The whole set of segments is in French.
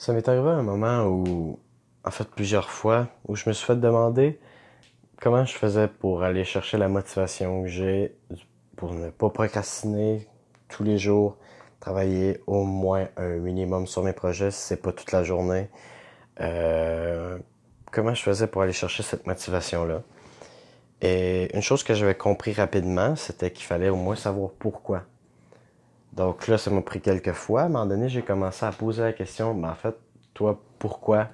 Ça m'est arrivé un moment où, en fait plusieurs fois, où je me suis fait demander comment je faisais pour aller chercher la motivation que j'ai pour ne pas procrastiner tous les jours, travailler au moins un minimum sur mes projets, si c'est pas toute la journée. Euh, comment je faisais pour aller chercher cette motivation-là? Et une chose que j'avais compris rapidement, c'était qu'il fallait au moins savoir pourquoi. Donc là, ça m'a pris quelques fois. À un moment donné, j'ai commencé à poser la question, mais en fait, toi, pourquoi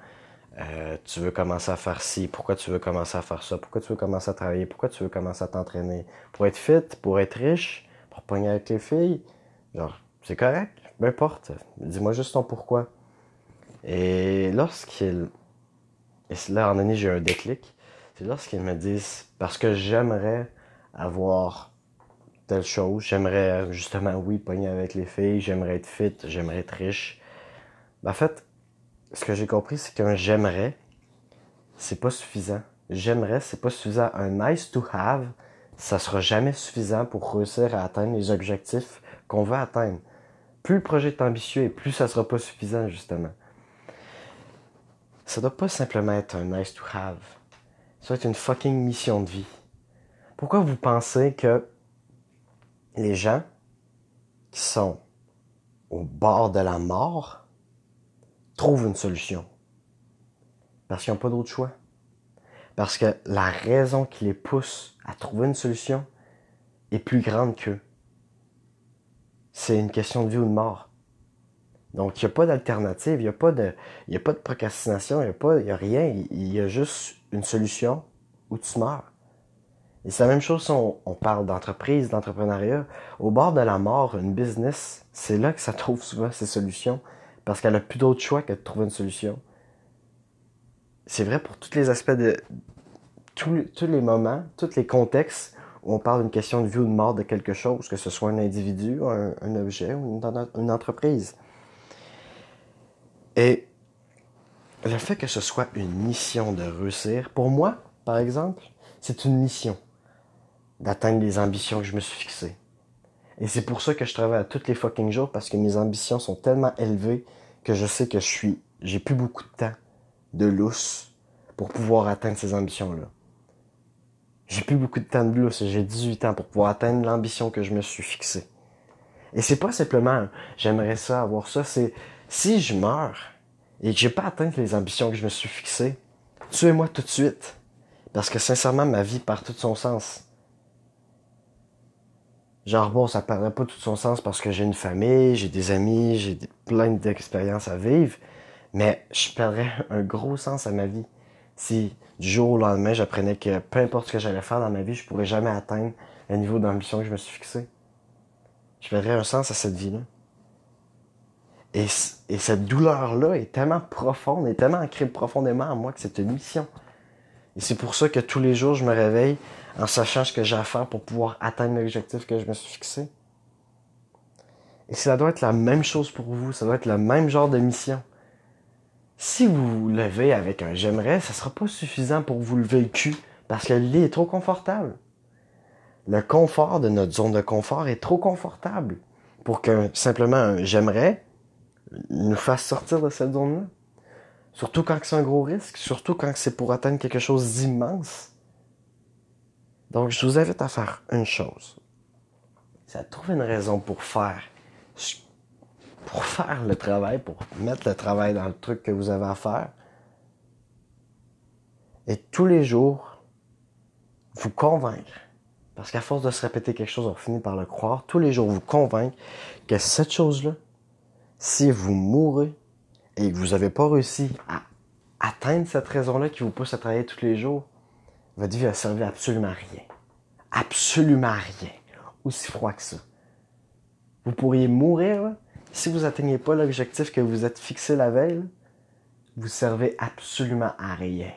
euh, tu veux commencer à faire ci? Pourquoi tu veux commencer à faire ça? Pourquoi tu veux commencer à travailler? Pourquoi tu veux commencer à t'entraîner? Pour être fit? Pour être riche? Pour pogner avec les filles? Genre, c'est correct, peu importe. Dis-moi juste ton pourquoi. Et lorsqu'il... Et là, moment donné, j'ai un déclic. C'est lorsqu'ils me disent, parce que j'aimerais avoir telle chose. J'aimerais justement, oui, pogner avec les filles, j'aimerais être fit, j'aimerais être riche. Ben, en fait, ce que j'ai compris, c'est qu'un j'aimerais, c'est pas suffisant. J'aimerais, c'est pas suffisant. Un nice to have, ça sera jamais suffisant pour réussir à atteindre les objectifs qu'on veut atteindre. Plus le projet est ambitieux et plus ça sera pas suffisant, justement. Ça doit pas simplement être un nice to have. Ça doit être une fucking mission de vie. Pourquoi vous pensez que les gens qui sont au bord de la mort trouvent une solution. Parce qu'ils n'ont pas d'autre choix. Parce que la raison qui les pousse à trouver une solution est plus grande qu'eux. C'est une question de vie ou de mort. Donc, il n'y a pas d'alternative, il n'y a, pas de, a pas de procrastination, il n'y a, a rien. Il y a juste une solution où tu meurs. Et c'est la même chose si on, parle d'entreprise, d'entrepreneuriat. Au bord de la mort, une business, c'est là que ça trouve souvent ses solutions parce qu'elle n'a plus d'autre choix que de trouver une solution. C'est vrai pour tous les aspects de tous, les moments, tous les contextes où on parle d'une question de vie ou de mort de quelque chose, que ce soit un individu, un, objet ou une entreprise. Et le fait que ce soit une mission de réussir, pour moi, par exemple, c'est une mission d'atteindre les ambitions que je me suis fixées. Et c'est pour ça que je travaille à tous les fucking jours parce que mes ambitions sont tellement élevées que je sais que je suis, j'ai plus beaucoup de temps de lousse pour pouvoir atteindre ces ambitions-là. J'ai plus beaucoup de temps de lousse, j'ai 18 ans pour pouvoir atteindre l'ambition que je me suis fixée. Et c'est pas simplement j'aimerais ça avoir ça, c'est si je meurs et que j'ai pas atteint les ambitions que je me suis fixées, tuez-moi tout de suite. Parce que sincèrement, ma vie perd tout son sens. Genre, bon, ça perdrait pas tout son sens parce que j'ai une famille, j'ai des amis, j'ai plein d'expériences à vivre, mais je perdrais un gros sens à ma vie si du jour au lendemain j'apprenais que peu importe ce que j'allais faire dans ma vie, je pourrais jamais atteindre le niveau d'ambition que je me suis fixé. Je perdrais un sens à cette vie-là. Et, et cette douleur-là est tellement profonde, et tellement ancrée profondément en moi que c'est une mission. Et c'est pour ça que tous les jours, je me réveille en sachant ce que j'ai à faire pour pouvoir atteindre l'objectif que je me suis fixé. Et ça doit être la même chose pour vous, ça doit être le même genre de mission. Si vous vous levez avec un j'aimerais, ça sera pas suffisant pour vous lever le cul parce que le lit est trop confortable. Le confort de notre zone de confort est trop confortable pour que simplement un j'aimerais nous fasse sortir de cette zone-là. Surtout quand c'est un gros risque, surtout quand c'est pour atteindre quelque chose d'immense. Donc, je vous invite à faire une chose. C'est à trouver une raison pour faire, pour faire le travail, pour mettre le travail dans le truc que vous avez à faire. Et tous les jours, vous convaincre. Parce qu'à force de se répéter quelque chose, on finit par le croire. Tous les jours, vous convaincre que cette chose-là, si vous mourrez et que vous n'avez pas réussi à atteindre cette raison-là qui vous pousse à travailler tous les jours, votre vie va servir absolument à rien. Absolument à rien. Aussi froid que ça. Vous pourriez mourir si vous n'atteignez pas l'objectif que vous êtes fixé la veille. vous servez absolument à rien.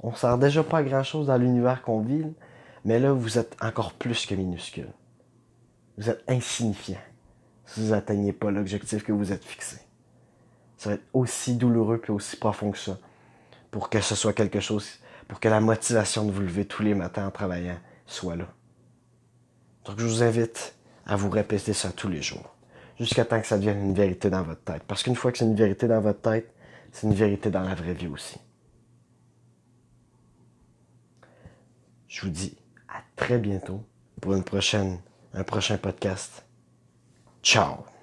On ne sert déjà pas à grand chose dans l'univers qu'on vit, mais là, vous êtes encore plus que minuscule. Vous êtes insignifiant si vous n'atteignez pas l'objectif que vous êtes fixé. Ça va être aussi douloureux et aussi profond que ça pour que ce soit quelque chose pour que la motivation de vous lever tous les matins en travaillant soit là. Donc je vous invite à vous répéter ça tous les jours. jusqu'à temps que ça devienne une vérité dans votre tête. Parce qu'une fois que c'est une vérité dans votre tête, c'est une vérité dans la vraie vie aussi. Je vous dis à très bientôt pour une prochaine, un prochain podcast. Ciao!